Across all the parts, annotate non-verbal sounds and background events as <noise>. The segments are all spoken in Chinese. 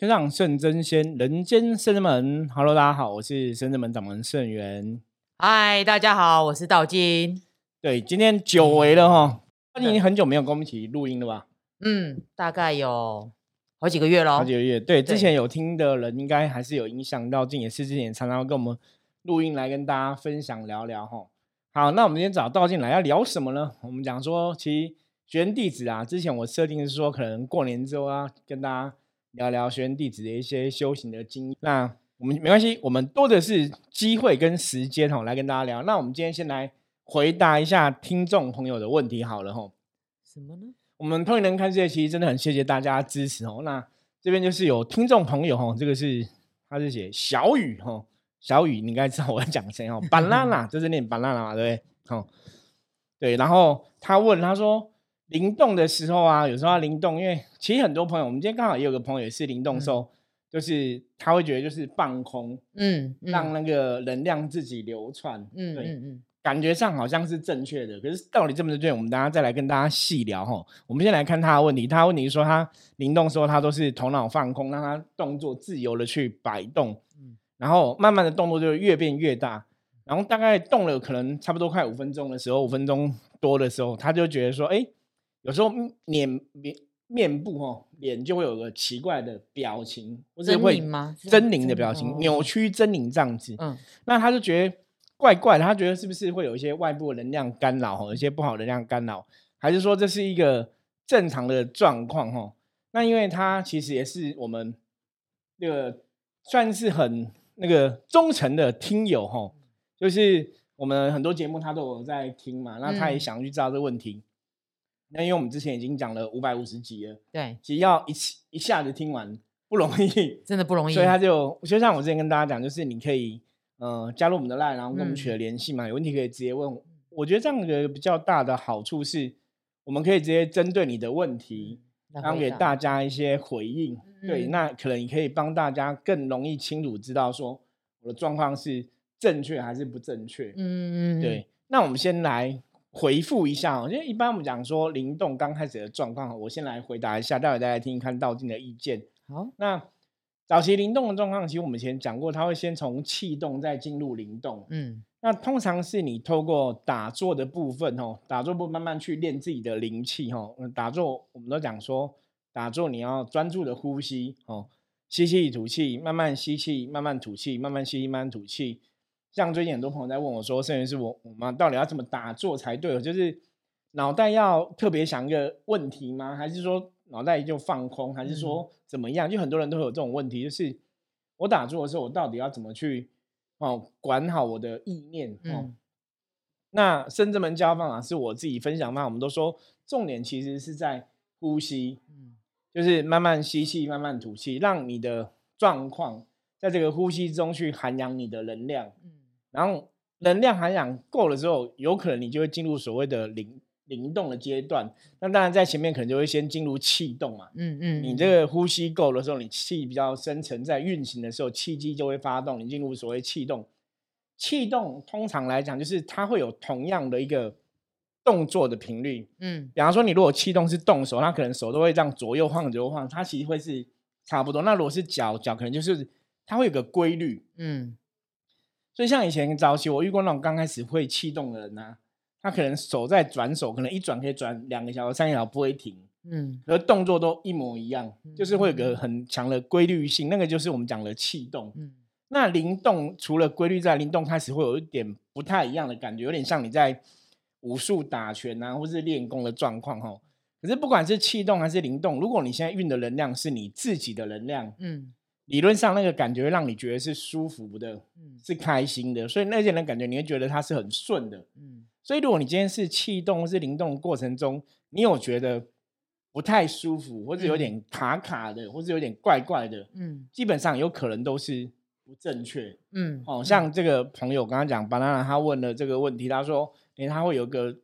天上圣真仙，人间圣真门。Hello，大家好，我是圣真门掌门圣元。嗨，大家好，我是道金。对，今天久违了哈，那你已经很久没有跟我们一起录音了吧？嗯，大概有好几个月了。好几个月，对，之前有听的人应该还是有影响到，静也是之前常常跟我们录音来跟大家分享聊聊哈。好，那我们今天找道进来要聊什么呢？我们讲说，其实学员弟子啊，之前我设定是说，可能过年之后啊，跟大家。聊聊学员弟子的一些修行的经验。那我们没关系，我们多的是机会跟时间哈，来跟大家聊。那我们今天先来回答一下听众朋友的问题好了哈。什么呢？我们通灵人看世界其实真的很谢谢大家支持哦。那这边就是有听众朋友哈，这个是他是写小雨哈，小雨你应该知道我要讲谁哦，<laughs> banana 这是念 banana 嘛，对不对？好，对，然后他问他说。灵动的时候啊，有时候要灵动，因为其实很多朋友，我们今天刚好也有个朋友也是灵动的时候，就是他会觉得就是放空，嗯，让那个能量自己流窜，嗯，对，嗯，感觉上好像是正确的，可是到底正不正确，我们等下再来跟大家细聊哈。我们先来看他的问题，他问题是说他灵动时候他都是头脑放空，让他动作自由的去摆动，嗯，然后慢慢的动作就越变越大，然后大概动了可能差不多快五分钟的时候，五分钟多的时候，他就觉得说，哎。有时候脸面面部哦脸就会有个奇怪的表情，或者会狰狞的表情，扭曲狰狞这样子。嗯，那他就觉得怪怪的，他觉得是不是会有一些外部能量干扰哈，一些不好能量干扰，还是说这是一个正常的状况哈？那因为他其实也是我们那个算是很那个忠诚的听友哈，就是我们很多节目他都有在听嘛，那他也想去知道这个问题。那因为我们之前已经讲了五百五十集了，对，其实要一次一下子听完不容易，<laughs> 真的不容易。所以他就就像我之前跟大家讲，就是你可以呃加入我们的 line，然后跟我们取得联系嘛，有问题可以直接问。我觉得这样的比较大的好处是，我们可以直接针对你的问题，然后给大家一些回应。对，那可能你可以帮大家更容易清楚知道说我的状况是正确还是不正确。嗯嗯，对。那我们先来。回复一下哦，因为一般我们讲说灵动刚开始的状况，我先来回答一下，待会大家听一看道静的意见。好，那早期灵动的状况，其实我们以前讲过，它会先从气动再进入灵动。嗯，那通常是你透过打坐的部分哦，打坐部慢慢去练自己的灵气哦。打坐我们都讲说，打坐你要专注的呼吸哦，吸气吐气，慢慢吸气，慢慢吐气，慢慢吸，慢慢吐气。像最近很多朋友在问我说，甚至是我我妈到底要怎么打坐才对？就是脑袋要特别想一个问题吗？还是说脑袋就放空？还是说怎么样？就很多人都会有这种问题，就是我打坐的时候，我到底要怎么去哦管好我的意念？嗯，那深圳门教方法是我自己分享嘛？我们都说重点其实是在呼吸，嗯，就是慢慢吸气，慢慢吐气，让你的状况在这个呼吸中去涵养你的能量，嗯。然后能量涵养够了之后，有可能你就会进入所谓的灵灵动的阶段。那当然在前面可能就会先进入气动嘛。嗯嗯。你这个呼吸够的时候，你气比较深沉，在运行的时候，气机就会发动，你进入所谓气动。气动通常来讲，就是它会有同样的一个动作的频率。嗯。比方说，你如果气动是动手，它可能手都会这样左右晃左右晃，它其实会是差不多。那如果是脚脚，可能就是它会有个规律。嗯。所以像以前早期我遇过那种刚开始会气动的人呐，他可能手在转手，可能一转可以转两个小时、三个小时不会停，嗯，而动作都一模一样，就是会有个很强的规律性，那个就是我们讲的气动。嗯，那灵动除了规律在，灵动开始会有一点不太一样的感觉，有点像你在武术打拳啊，或是练功的状况哈。可是不管是气动还是灵动，如果你现在运的能量是你自己的能量，嗯。理论上那个感觉会让你觉得是舒服的，嗯是开心的，所以那些人感觉你会觉得它是很顺的，嗯。所以如果你今天是气动或是灵动过程中，你有觉得不太舒服，或者有点卡卡的，或者有点怪怪的，嗯，基本上有可能都是不正确，嗯。哦，像这个朋友刚刚讲，banana 他问了这个问题，他说，哎，他会有个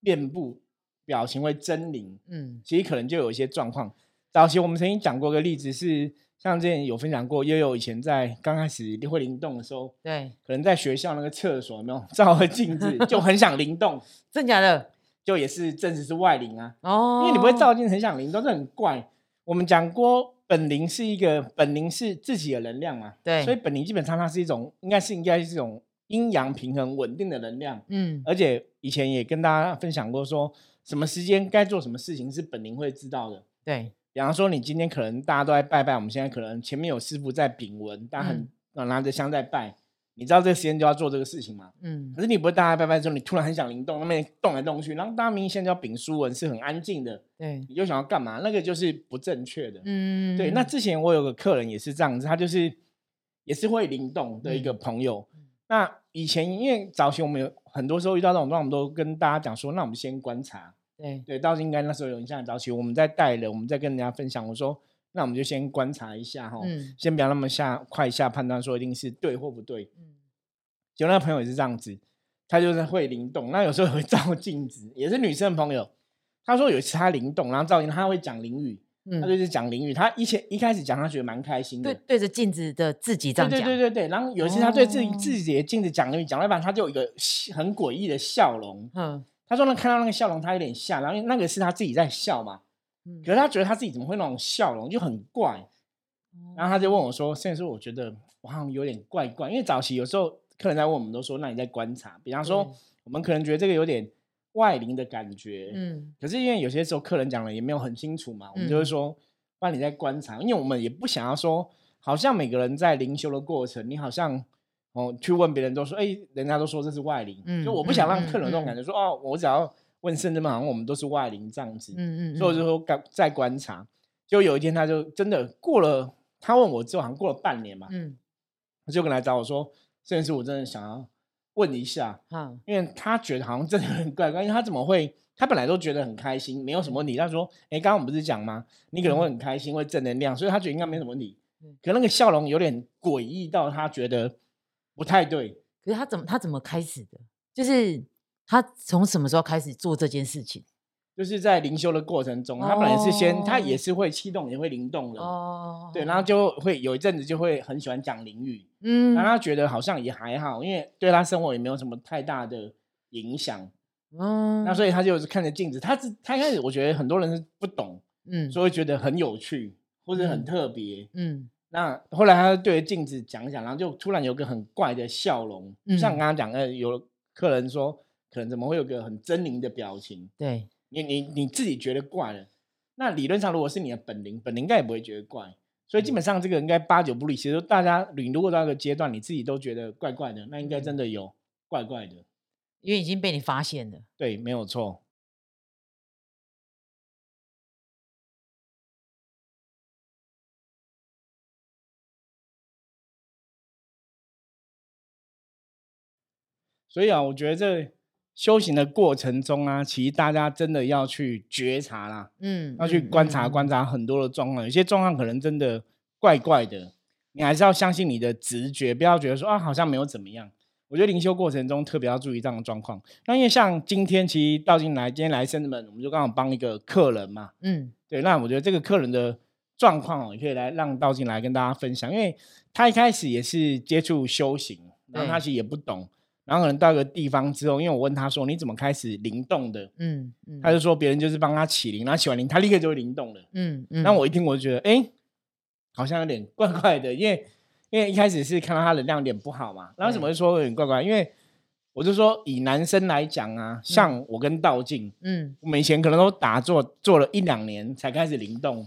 面部表情会狰狞，嗯，其实可能就有一些状况。早期我们曾经讲过个例子是。像之前有分享过，悠悠以前在刚开始会灵动的时候，对，可能在学校那个厕所有没有照个镜子，就很想灵动，<laughs> 真假的，就也是证实是外灵啊。哦，因为你不会照镜很想灵动，这很怪。我们讲过，本灵是一个本灵是自己的能量嘛，对，所以本灵基本上它是一种应该是应该是一种阴阳平衡稳定的能量，嗯，而且以前也跟大家分享过，说什么时间该做什么事情是本灵会知道的，对，比方说你今天可能大家都在拜拜，我们现在可能前面有师傅在禀文，大家很拿着香在拜。你知道这个时间就要做这个事情吗？嗯，可是你不会大家拜拜之后，你突然很想灵动，那边动来动去，然后大家明显要禀书文是很安静的，对，你就想要干嘛？那个就是不正确的。嗯，对。那之前我有个客人也是这样子，他就是也是会灵动的一个朋友。那以前因为早期我们有很多时候遇到这种状况，我们都跟大家讲说，那我们先观察。对对，倒是应该那时候有印象。早起我们在带人，我们在跟人家分享，我说。那我们就先观察一下哈，嗯先不要那么下快下判断说一定是对或不对。嗯，就那个朋友也是这样子，他就是会灵动，那有时候会 <laughs> 照镜子，也是女生朋友。他说有一次他灵动，然后照镜，他会讲淋雨。嗯，他就是讲淋雨。他一前一开始讲，他觉得蛮开心的，对对着镜子的自己这样讲。对对对对对。然后有一次他对自己自己的镜子讲淋雨，讲了一半，他就有一个很诡异的笑容。嗯，他说呢，看到那个笑容，他有点吓，然后那个是他自己在笑嘛。可是他觉得他自己怎么会那种笑容就很怪，然后他就问我说：“现在说我觉得我好像有点怪怪，因为早期有时候客人在问我们都说，那你在观察，比方说我们可能觉得这个有点外灵的感觉，嗯，可是因为有些时候客人讲了也没有很清楚嘛，我们就会说，那你在观察，因为我们也不想要说，好像每个人在灵修的过程，你好像哦去问别人都说，哎，人家都说这是外灵，就我不想让客人这种感觉，说哦，我只要。问甚至嘛，好像我们都是外灵这样子，嗯嗯，所以我就说观在观察。就有一天，他就真的过了，他问我之后，好像过了半年嘛，嗯，他就跟来找我说：“这件事我真的想要问一下，嗯，因为他觉得好像真的很怪怪，因为他怎么会？他本来都觉得很开心，没有什么问题。他说：‘哎，刚刚我们不是讲吗？你可能会很开心，会正能量，所以他觉得应该没什么问题。’可那个笑容有点诡异到他觉得不太对。可是他怎么他怎么开始的？就是。他从什么时候开始做这件事情？就是在灵修的过程中，他本来是先，他也是会气动，也会灵动的。哦，对，然后就会有一阵子就会很喜欢讲灵语，嗯，然后他觉得好像也还好，因为对他生活也没有什么太大的影响。嗯，那所以他就是看着镜子，他是他一开始我觉得很多人是不懂，嗯，所以觉得很有趣或者很特别，嗯，那后来他对着镜子讲一讲，然后就突然有个很怪的笑容，像刚刚讲的，有客人说。可能怎么会有个很狰狞的表情？对你，你你自己觉得怪了。那理论上，如果是你的本灵，本灵应该也不会觉得怪。所以基本上这个应该八九不离。其实大家你如果到一个阶段，你自己都觉得怪怪的，那应该真的有怪怪的，因为已经被你发现了。对，没有错。所以啊，我觉得这。修行的过程中啊，其实大家真的要去觉察啦，嗯，要去观察观察很多的状况，有些状况可能真的怪怪的，你还是要相信你的直觉，不要觉得说啊好像没有怎么样。我觉得灵修过程中特别要注意这样的状况。那因为像今天其实道进来，今天来生子们，我们就刚好帮一个客人嘛，嗯，对，那我觉得这个客人的状况哦，也可以来让道进来跟大家分享，因为他一开始也是接触修行，然后他其实也不懂。然后可能到一个地方之后，因为我问他说：“你怎么开始灵动的？”嗯嗯，他就说别人就是帮他起灵，然后起完灵，他立刻就会灵动了。嗯嗯，那我一听我就觉得，哎，好像有点怪怪的，因为因为一开始是看到他能量有点不好嘛，然后怎么会说有点怪怪？因为我就说以男生来讲啊，像我跟道静，嗯，我们以前可能都打坐坐了一两年才开始灵动，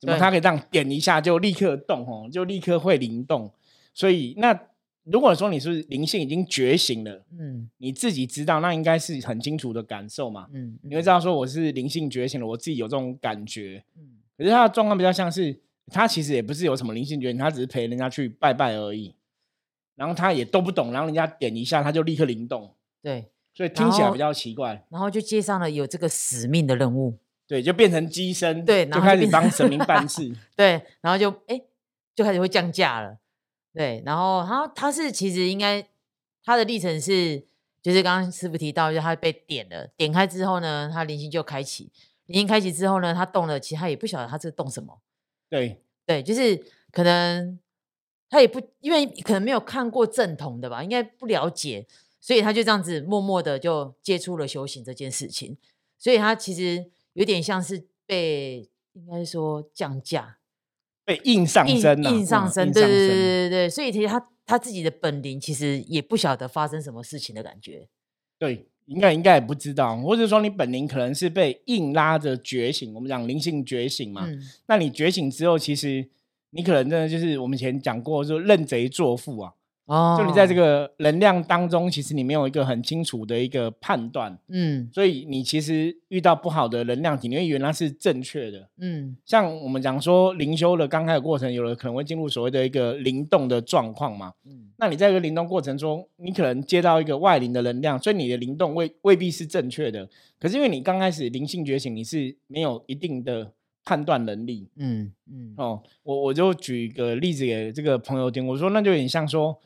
怎么他可以这样点一下就立刻动哦，就立刻会灵动，所以那。如果说你是灵性已经觉醒了，嗯，你自己知道，那应该是很清楚的感受嘛，嗯，你会知道说我是灵性觉醒了，我自己有这种感觉，嗯，可是他的状况比较像是，他其实也不是有什么灵性觉醒，他只是陪人家去拜拜而已，然后他也都不懂，然后人家点一下他就立刻灵动，对，所以听起来比较奇怪，然后就接上了有这个使命的任务，对，就变成机身，对，就开始帮神明办事，<laughs> 对，然后就哎，就开始会降价了。对，然后他他是其实应该他的历程是，就是刚刚师傅提到，就他被点了，点开之后呢，他灵性就开启，灵性开启之后呢，他动了，其实他也不晓得他这个动什么。对对，就是可能他也不因为可能没有看过正统的吧，应该不了解，所以他就这样子默默的就接触了修行这件事情，所以他其实有点像是被应该说降价。被硬上升，硬上身，对对对对对，所以其实他他自己的本领其实也不晓得发生什么事情的感觉。对，应该应该也不知道，或者说你本领可能是被硬拉着觉醒。我们讲灵性觉醒嘛，那你觉醒之后，其实你可能真的就是我们以前讲过，说认贼作父啊。哦，就你在这个能量当中，其实你没有一个很清楚的一个判断，嗯，所以你其实遇到不好的能量体，因为原来是正确的，嗯，像我们讲说灵修的刚开始过程，有人可能会进入所谓的一个灵动的状况嘛，嗯，那你在一个灵动过程中，你可能接到一个外灵的能量，所以你的灵动未未必是正确的，可是因为你刚开始灵性觉醒，你是没有一定的判断能力，嗯嗯，哦，我我就举一个例子给这个朋友听，我说那就有点像说。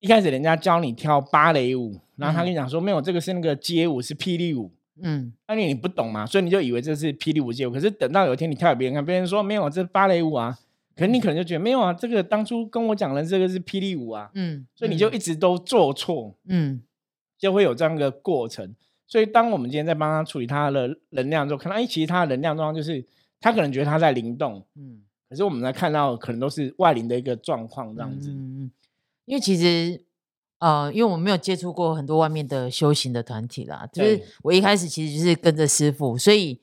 一开始人家教你跳芭蕾舞，然后他跟你讲说没有这个是那个街舞是霹雳舞，嗯，那你你不懂嘛，所以你就以为这是霹雳舞街舞。可是等到有一天你跳给别人看，别人说没有，这是芭蕾舞啊，可能你可能就觉得没有啊，这个当初跟我讲的这个是霹雳舞啊，嗯，所以你就一直都做错，嗯，就会有这样一个过程。所以当我们今天在帮他处理他的能量之后，看到哎，其实他的能量状况就是他可能觉得他在灵动，嗯，可是我们来看到可能都是外灵的一个状况这样子。因为其实，呃，因为我没有接触过很多外面的修行的团体啦，就是我一开始其实就是跟着师傅，所以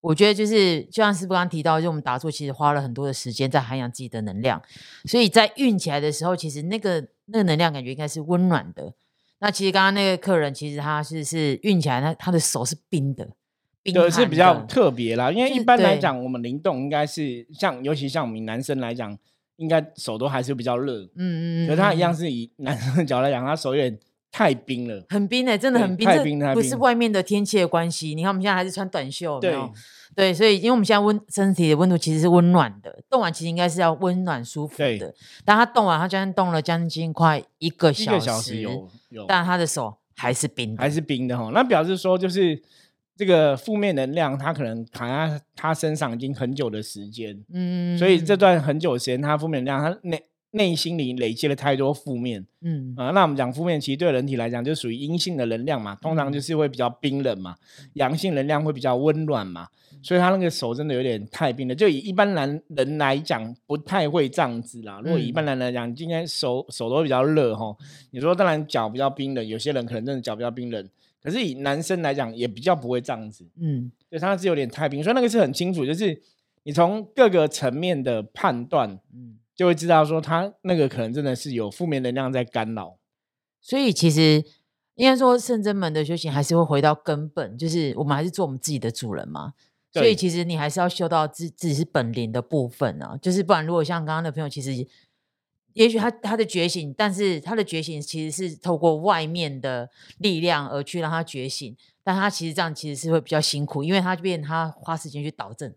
我觉得就是就像师傅刚刚提到，就我们打坐其实花了很多的时间在涵养自己的能量，所以在运起来的时候，其实那个那个能量感觉应该是温暖的。那其实刚刚那个客人，其实他是是运起来，他他的手是冰的，对，是比较特别啦。因为一般来讲，我们灵动应该是像，尤其像我们男生来讲。应该手都还是比较热，嗯嗯，可是他一样是以男生的角度来讲，他手有点太冰了，很冰哎，真的很冰，太冰太冰，不是外面的天气的关系。你看我们现在还是穿短袖，对对，所以因为我们现在温身体的温度其实是温暖的，动完其实应该是要温暖舒服的。但他动完，他将近动了将近快一个小时，但他的手还是冰，还是冰的哈。那表示说就是。这个负面能量，他可能躺在他身上已经很久的时间，嗯，所以这段很久时间，他负面能量，他内内心里累积了太多负面，嗯啊，那我们讲负面，其实对人体来讲，就属于阴性的能量嘛，通常就是会比较冰冷嘛，阳性能量会比较温暖嘛，所以他那个手真的有点太冰了。就以一般男人来讲，不太会这样子啦。如果一般人来讲，今天手手都比较热哈，你说当然脚比较冰冷，有些人可能真的脚比较冰冷。可是以男生来讲，也比较不会这样子，嗯，对，他是有点太平，所以那个是很清楚，就是你从各个层面的判断，嗯，就会知道说他那个可能真的是有负面能量在干扰。所以其实应该说圣真门的修行还是会回到根本，就是我们还是做我们自己的主人嘛。所以其实你还是要修到自自己是本灵的部分啊，就是不然如果像刚刚的朋友，其实。也许他他的觉醒，但是他的觉醒其实是透过外面的力量而去让他觉醒，但他其实这样其实是会比较辛苦，因为他就变他花时间去导正，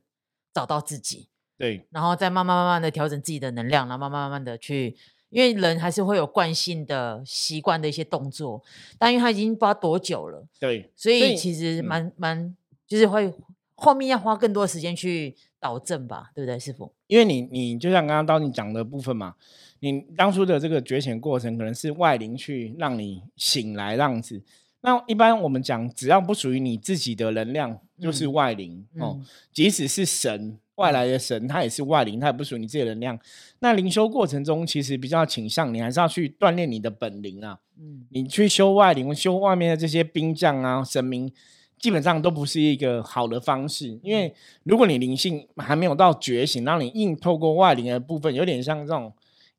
找到自己，对，然后再慢慢慢慢的调整自己的能量，然后慢慢慢慢的去，因为人还是会有惯性的习惯的一些动作，但因为他已经不知道多久了，对，所以其实蛮蛮就是会后面要花更多的时间去导正吧，对不对，师傅？因为你你就像刚刚到你讲的部分嘛。你当初的这个觉醒过程，可能是外灵去让你醒来，这样子。那一般我们讲，只要不属于你自己的能量，就是外灵哦。即使是神外来的神，它也是外灵，它也不属于你自己的能量。那灵修过程中，其实比较倾向你还是要去锻炼你的本灵啊。嗯，你去修外灵，修外面的这些兵将啊、神明，基本上都不是一个好的方式。因为如果你灵性还没有到觉醒，让你硬透过外灵的部分，有点像这种。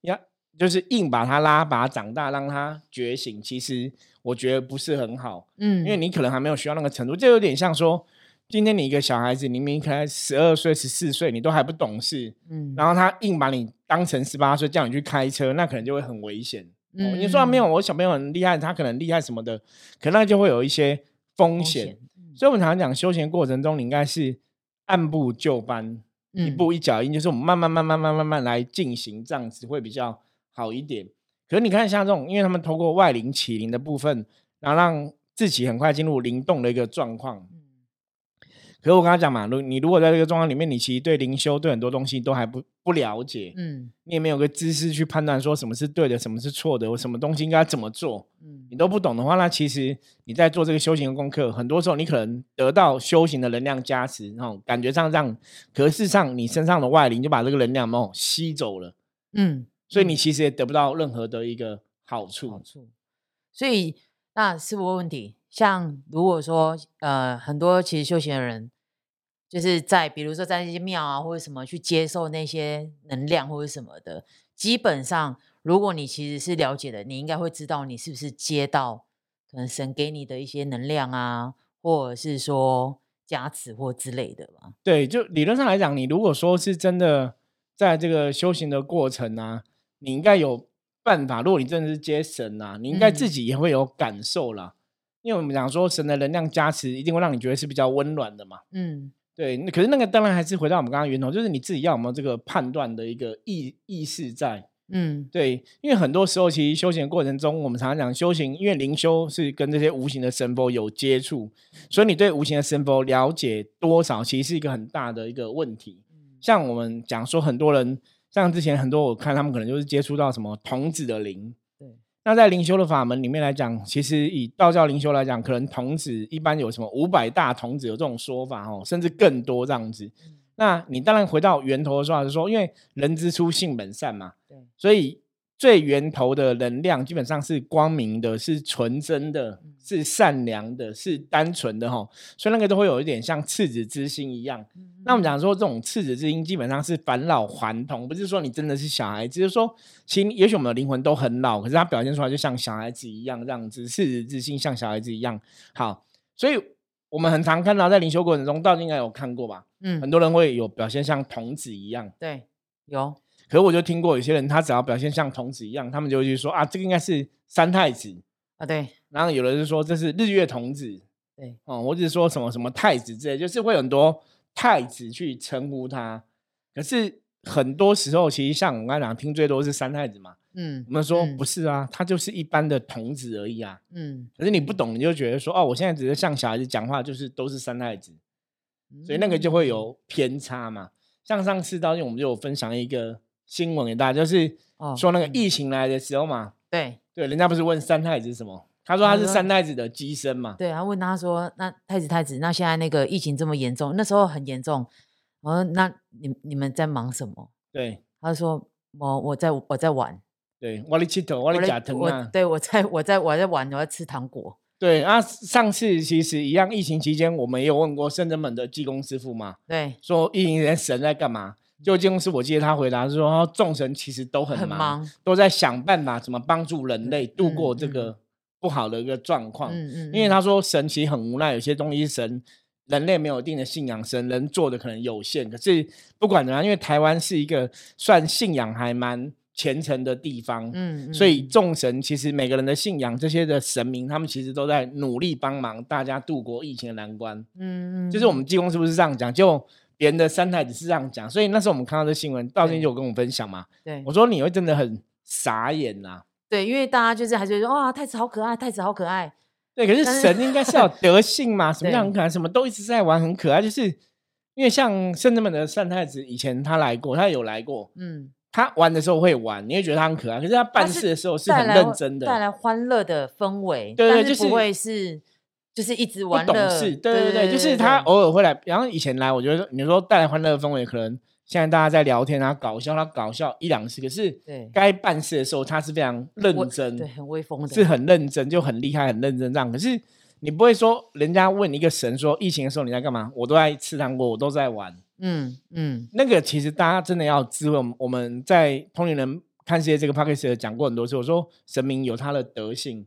要就是硬把他拉拔长大，让他觉醒。其实我觉得不是很好，嗯，因为你可能还没有学到那个程度，就有点像说，今天你一个小孩子，你明明可能十二岁、十四岁，你都还不懂事，嗯，然后他硬把你当成十八岁，叫你去开车，那可能就会很危险。嗯，你说没有，我小朋友很厉害，他可能厉害什么的，可能就会有一些风险。所以，我们常常讲休闲过程中，你应该是按部就班。一步一脚印，就是我们慢慢、慢慢、慢慢、慢来进行，这样子会比较好一点。可是你看，像这种，因为他们通过外灵起灵的部分，然后让自己很快进入灵动的一个状况。可是我跟他讲嘛，如你如果在这个状况里面，你其实对灵修对很多东西都还不不了解，嗯，你也没有个知识去判断说什么是对的，什么是错的，我什么东西应该怎么做，嗯，你都不懂的话，那其实你在做这个修行的功课，很多时候你可能得到修行的能量加持，然后感觉上让，可是上你身上的外灵就把这个能量哦吸走了，嗯，所以你其实也得不到任何的一个好处。好处，所以那师傅问题？像如果说呃，很多其实修行的人。就是在比如说在那些庙啊或者什么去接受那些能量或者什么的，基本上如果你其实是了解的，你应该会知道你是不是接到可能神给你的一些能量啊，或者是说加持或之类的吧。对，就理论上来讲，你如果说是真的在这个修行的过程啊，你应该有办法。如果你真的是接神啊，你应该自己也会有感受啦。因为我们讲说神的能量加持一定会让你觉得是比较温暖的嘛。嗯。对，那可是那个当然还是回到我们刚刚源头，就是你自己要有没有这个判断的一个意意识在。嗯，对，因为很多时候其实修行过程中，我们常常讲修行，因为灵修是跟这些无形的神佛有接触，所以你对无形的神佛了解多少，其实是一个很大的一个问题。像我们讲说，很多人像之前很多我看他们可能就是接触到什么童子的灵。那在灵修的法门里面来讲，其实以道教灵修来讲，可能童子一般有什么五百大童子有这种说法哦，甚至更多这样子。那你当然回到源头的说法是说，因为人之初性本善嘛，对，所以。最源头的能量基本上是光明的，是纯真的，是善良的，是单纯的哈，所以那个都会有一点像赤子之心一样。那我们讲说这种赤子之心基本上是返老还童，不是说你真的是小孩子，就是说其实也许我们的灵魂都很老，可是它表现出来就像小孩子一样，这样子赤子之心像小孩子一样好。所以我们很常看到在灵修过程中，道应该有看过吧？嗯，很多人会有表现像童子一样，对，有。可我就听过有些人，他只要表现像童子一样，他们就会去说啊，这个应该是三太子啊，对。然后有人就说这是日月童子，对，哦，或者是说什么什么太子之类，就是会很多太子去称呼他。可是很多时候，其实像我刚才讲，听最多是三太子嘛，嗯，我们说不是啊，他就是一般的童子而已啊，嗯。可是你不懂，你就觉得说哦，我现在只是像小孩子讲话，就是都是三太子，所以那个就会有偏差嘛。像上次当天我们就有分享一个。新闻给大家，就是说那个疫情来的时候嘛，对对，人家不是问三太子什么？他说他是三太子的机身嘛。对，然后问他说：“那太子太子，那现在那个疫情这么严重，那时候很严重。我说那你你们在忙什么？”对，他说：“我我在我在玩。”对，我在吃头，我在假疼啊。对，我在 <laughs> 我在我在玩，我在吃糖果。对啊，上次其实一样，疫情期间我们也有问过圣真门的济公师傅嘛。对，说疫情前神在干嘛？就监公司，我记得他回答是说，众神其实都很忙，都在想办法怎么帮助人类度过这个不好的一个状况。嗯嗯，因为他说神其实很无奈，有些东西神人类没有一定的信仰，神能做的可能有限。可是不管怎样，因为台湾是一个算信仰还蛮虔诚的地方，嗯，所以众神其实每个人的信仰这些的神明，他们其实都在努力帮忙大家度过疫情的难关。嗯嗯，就是我们济公是不是这样讲？就别人的三太子是这样讲，所以那时候我们看到这新闻，道金就有跟我分享嘛。对，我说你会真的很傻眼呐。对，因为大家就是还觉得哇，太子好可爱，太子好可爱。对，可是神应该是有 <laughs> 德性嘛，什么样很可爱，什么都一直在玩，很可爱。就是因为像圣人们的三太子，以前他来过，他有来过。嗯，他玩的时候会玩，你会觉得他很可爱。可是他办事的时候是很认真的，带来欢乐的氛围。对对，就是不会是。就是一直玩懂事，对对对，就是他偶尔会来，然后以前来，我觉得你说带来欢乐的氛围，可能现在大家在聊天啊，搞笑，他搞笑一两次，可是该办事的时候，他是非常认真，对，很威风的，是很认真，就很厉害，很认真这样。可是你不会说，人家问一个神说，疫情的时候你在干嘛？我都在吃糖果，我都在玩。嗯嗯，那个其实大家真的要智慧。我们在通灵人看世界这个 p o c c a g 讲过很多次，我说神明有他的德性。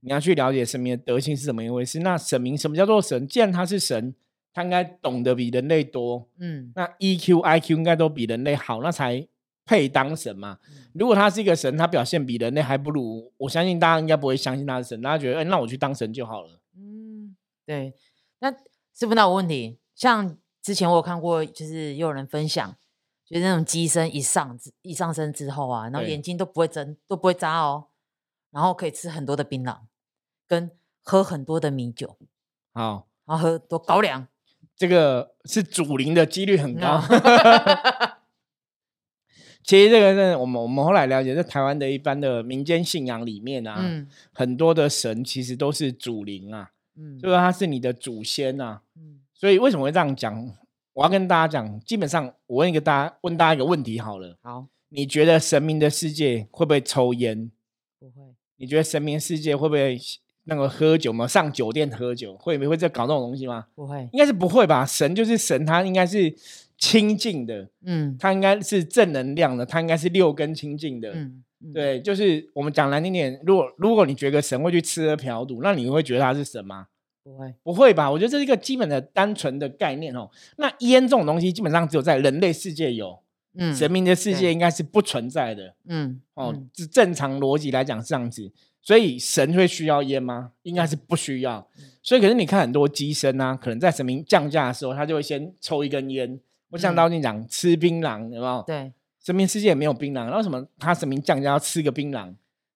你要去了解神明的德性是怎么一回事。那神明什么叫做神？既然他是神，他应该懂得比人类多。嗯，那 EQ、IQ 应该都比人类好，那才配当神嘛。如果他是一个神，他表现比人类还不如，我相信大家应该不会相信他是神。大家觉得，哎，那我去当神就好了。嗯，对。那师傅，那我问题，像之前我有看过，就是有人分享，就是那种机身一上一上身之后啊，然后眼睛都不会睁，都不会眨哦。然后可以吃很多的槟榔，跟喝很多的米酒，好，然后喝多高粱。这个是主灵的几率很高。<laughs> 其实这个是我们我们后来了解，在台湾的一般的民间信仰里面啊，很多的神其实都是主灵啊，嗯，就是他是你的祖先啊，嗯，所以为什么会这样讲？我要跟大家讲，基本上我问一个大家问大家一个问题好了，好，你觉得神明的世界会不会抽烟？不会。你觉得神明世界会不会那个喝酒吗？上酒店喝酒会不会在搞这种东西吗？不会，应该是不会吧？神就是神，他应该是清净的，嗯，他应该是正能量的，他应该是六根清净的，嗯，对，就是我们讲难听点，如果如果你觉得神会去吃喝嫖赌，那你会觉得他是神吗？不会，不会吧？我觉得这是一个基本的、单纯的概念哦。那烟这种东西，基本上只有在人类世界有，嗯，神明的世界应该是不存在的，嗯，哦，是正常逻辑来讲是这样子。所以神会需要烟吗？应该是不需要。所以可是你看很多机身啊，可能在神明降价的时候，他就会先抽一根烟。我想到你讲吃槟榔，有没有？对，神明世界也没有槟榔，然后什么他神明降价要吃个槟榔？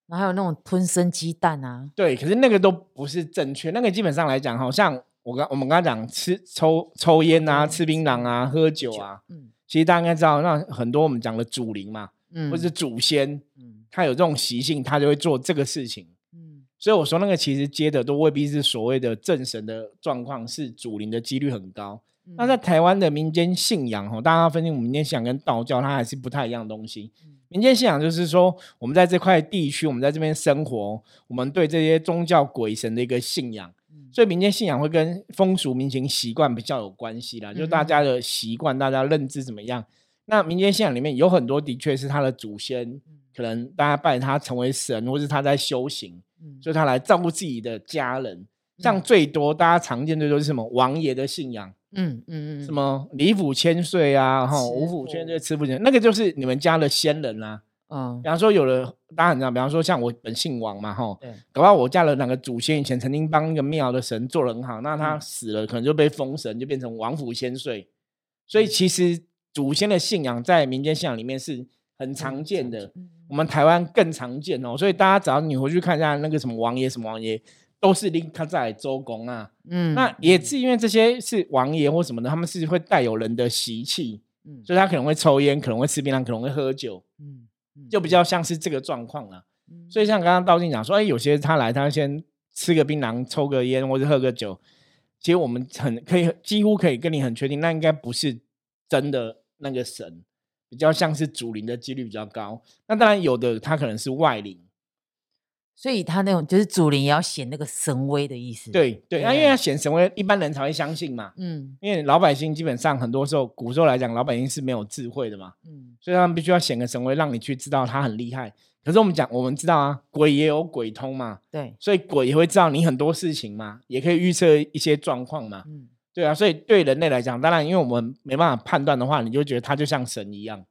然后还有那种吞生鸡蛋啊，对，可是那个都不是正确。那个基本上来讲，好像我刚我们刚刚讲吃抽抽烟啊，吃槟榔啊，喝酒啊，嗯，其实大家应该知道，那很多我们讲的祖灵嘛，嗯，或者是祖先，嗯，他有这种习性，他就会做这个事情，嗯，所以我说那个其实接的都未必是所谓的正神的状况，是祖灵的几率很高。那在台湾的民间信仰，哈，大家分清民间信仰跟道教，它还是不太一样的东西。民间信仰就是说，我们在这块地区，我们在这边生活，我们对这些宗教鬼神的一个信仰，所以民间信仰会跟风俗民情习惯比较有关系啦。就大家的习惯，大家认知怎么样？那民间信仰里面有很多的确是他的祖先，可能大家拜他成为神，或是他在修行，所以他来照顾自己的家人。像最多大家常见最多是什么王爷的信仰。嗯嗯嗯，什么李府千岁啊，哈，五府千岁吃不见，那个就是你们家的先人啦。嗯，比方说有的大家很知道，比方说像我本姓王嘛，哈，搞不好我家的两个祖先以前曾经帮一个庙的神做的很好，那他死了可能就被封神，就变成王府千岁。所以其实祖先的信仰在民间信仰里面是很常见的，我们台湾更常见哦。所以大家只要你回去看一下那个什么王爷什么王爷。都是林他在周公啊，嗯，那也是因为这些是王爷或什么的，他们是会带有人的习气，嗯，所以他可能会抽烟，可能会吃槟榔，可能会喝酒，嗯，就比较像是这个状况了。所以像刚刚道静讲说，哎，有些他来，他先吃个槟榔，抽个烟，或者喝个酒，其实我们很可以几乎可以跟你很确定，那应该不是真的那个神，比较像是主灵的几率比较高。那当然有的他可能是外灵。所以他那种就是主灵也要显那个神威的意思。对对，那因为要显神威，一般人才会相信嘛。嗯，因为老百姓基本上很多时候，古时候来讲，老百姓是没有智慧的嘛。嗯，所以他们必须要显个神威，让你去知道他很厉害。可是我们讲，我们知道啊，鬼也有鬼通嘛。对，所以鬼也会知道你很多事情嘛，也可以预测一些状况嘛。嗯，对啊，所以对人类来讲，当然，因为我们没办法判断的话，你就觉得他就像神一样。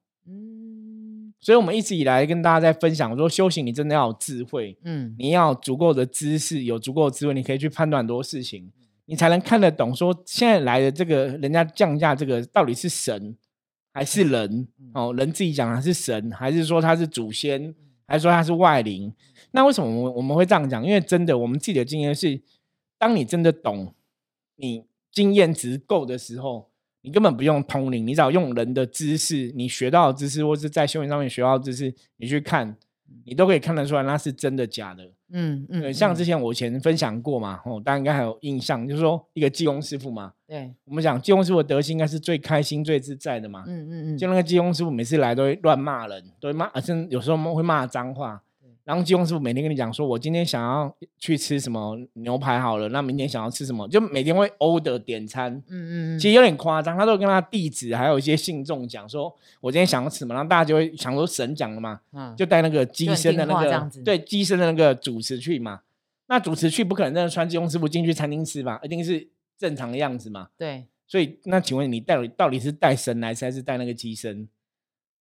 所以，我们一直以来跟大家在分享说，修行你真的要有智慧，嗯，你要足够的知识，有足够的智慧，你可以去判断很多事情，你才能看得懂。说现在来的这个人家降价，这个到底是神还是人？哦，人自己讲他是神，还是说他是祖先，还是说他是外灵？那为什么我们我们会这样讲？因为真的，我们自己的经验是，当你真的懂，你经验值够的时候。你根本不用通灵，你只要用人的知识，你学到的知识，或是在修行上面学到的知识，你去看，你都可以看得出来那是真的假的。嗯嗯，像之前我以前分享过嘛，哦，大家应该还有印象，就是说一个济公师傅嘛，对，我们讲济公师傅的德行应该是最开心、最自在的嘛。嗯嗯嗯，就那个济公师傅每次来都会乱骂人，都会骂，甚至有时候会骂脏话。然后鸡公师傅每天跟你讲说，我今天想要去吃什么牛排好了，那明天想要吃什么，就每天会 order 点餐。嗯嗯其实有点夸张，他都跟他弟子还有一些信众讲说，我今天想要吃什么，然后大家就会想说神讲了嘛，就带那个机身的那个对机身的那个主持去嘛。那主持去不可能真的穿鸡公师傅进去餐厅吃吧，一定是正常的样子嘛。对。所以那请问你带到底是带神来，还是带那个机身？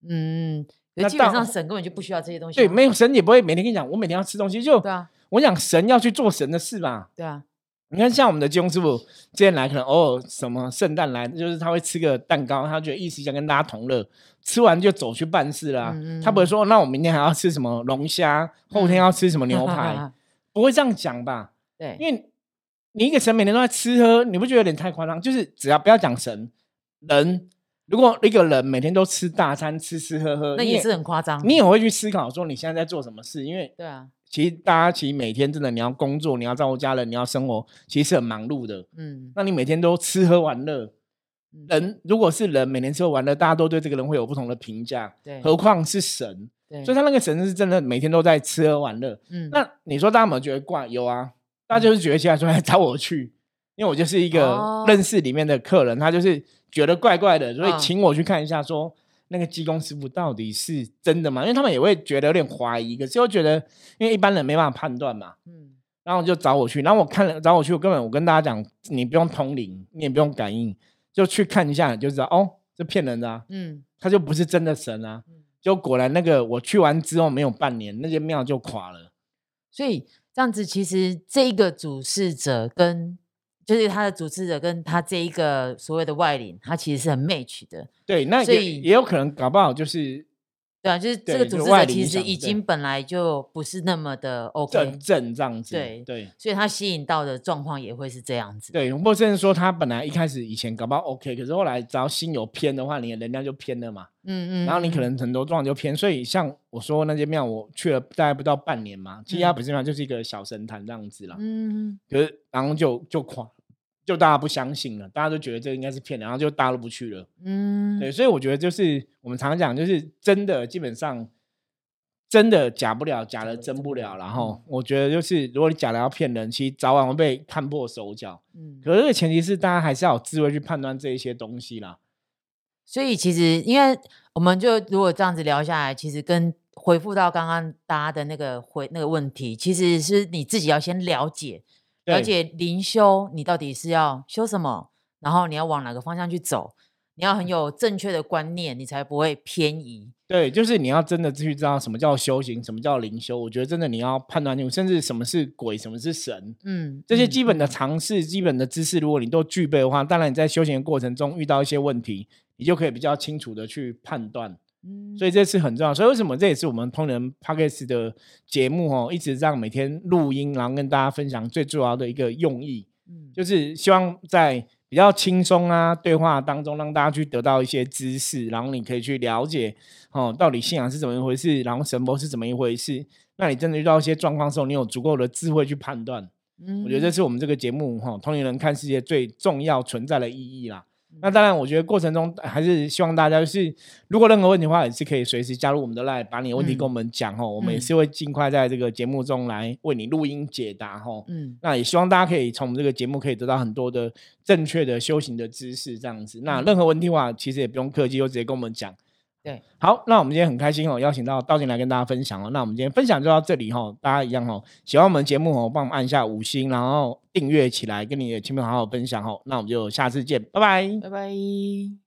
嗯。那基本上神根本就不需要这些东西。对，没有神也不会每天跟你讲，我每天要吃东西。就对啊，我讲神要去做神的事嘛。对啊，你看像我们的金庸师傅之前来，可能偶尔什么圣诞来，就是他会吃个蛋糕，他觉得意思想跟大家同乐，吃完就走去办事啦。他不会说，那我明天还要吃什么龙虾，后天要吃什么牛排，<laughs> 不会这样讲吧？对，因为你一个神每天都在吃喝，你不觉得有点太夸张？就是只要不要讲神人，如果一个人每天都吃大餐，吃吃喝喝，那也是很夸张。你也会去思考说你现在在做什么事？因为对啊，其实大家其实每天真的你要工作，你要照顾家人，你要生活，其实是很忙碌的。嗯，那你每天都吃喝玩乐，人如果是人每天吃喝玩乐，大家都对这个人会有不同的评价。对，何况是神。对，所以他那个神是真的每天都在吃喝玩乐。嗯，那你说大家有没有觉得怪？有啊。大家就是觉得现在说来找我去，因为我就是一个认识里面的客人，他就是觉得怪怪的，所以请我去看一下，说那个技工师傅到底是真的吗？因为他们也会觉得有点怀疑，可是又觉得因为一般人没办法判断嘛，嗯，然后就找我去，然后我看了找我去，我根本我跟大家讲，你不用通灵，你也不用感应，就去看一下就知道，哦，这骗人的啊，嗯，他就不是真的神啊，就果然那个我去完之后没有半年，那些庙就垮了，所以。这样子，其实这一个主事者跟就是他的主持者跟他这一个所谓的外领，他其实是很 match 的。对，那也也有可能搞不好就是。对啊，就是这个组织者其实已经本来就不是那么的 OK 正正这样子，对对，所以他吸引到的状况也会是这样子。对，或甚至说他本来一开始以前搞不好 OK，可是后来只要心有偏的话，你的能量就偏了嘛。嗯嗯。然后你可能很多状况就偏，所以像我说那些庙，我去了大概不到半年嘛，其实它本身上就是一个小神坛这样子了。嗯。可是然后就就垮。就大家不相信了，大家都觉得这应该是骗人，然后就大家都不去了。嗯，对，所以我觉得就是我们常讲，就是真的基本上真的假不了，假的真不了。然后我觉得就是如果你假的要骗人，其实早晚会被看破手脚。嗯，可是前提是大家还是要有智慧去判断这一些东西啦。所以其实因为我们就如果这样子聊下来，其实跟回复到刚刚大家的那个回那个问题，其实是你自己要先了解。了解灵修，你到底是要修什么？然后你要往哪个方向去走？你要很有正确的观念，你才不会偏移。对，就是你要真的去知道什么叫修行，什么叫灵修。我觉得真的你要判断清楚，甚至什么是鬼，什么是神。嗯，这些基本的常识、基本的知识，如果你都具备的话，当然你在修行的过程中遇到一些问题，你就可以比较清楚的去判断。所以这是很重要，所以为什么这也是我们通人 p o c a s t 的节目哦，一直这样每天录音，然后跟大家分享最重要的一个用意，嗯，就是希望在比较轻松啊对话当中，让大家去得到一些知识，然后你可以去了解哦，到底信仰是怎么一回事，然后神佛是怎么一回事。那你真的遇到一些状况的时候，你有足够的智慧去判断。嗯，我觉得这是我们这个节目哈，通灵人看世界最重要存在的意义啦。那当然，我觉得过程中还是希望大家就是，如果任何问题的话，也是可以随时加入我们的 Line，把你的问题跟我们讲哦。我们也是会尽快在这个节目中来为你录音解答哦。嗯，那也希望大家可以从我们这个节目可以得到很多的正确的修行的知识，这样子。那任何问题的话，其实也不用客气，就直接跟我们讲。对，好，那我们今天很开心哦，邀请到道静来跟大家分享哦。那我们今天分享就到这里哈，大家一样哦，喜欢我们节目哦，帮我们按下五星，然后订阅起来，跟你的亲朋好友分享哦。那我们就下次见，拜拜，拜拜。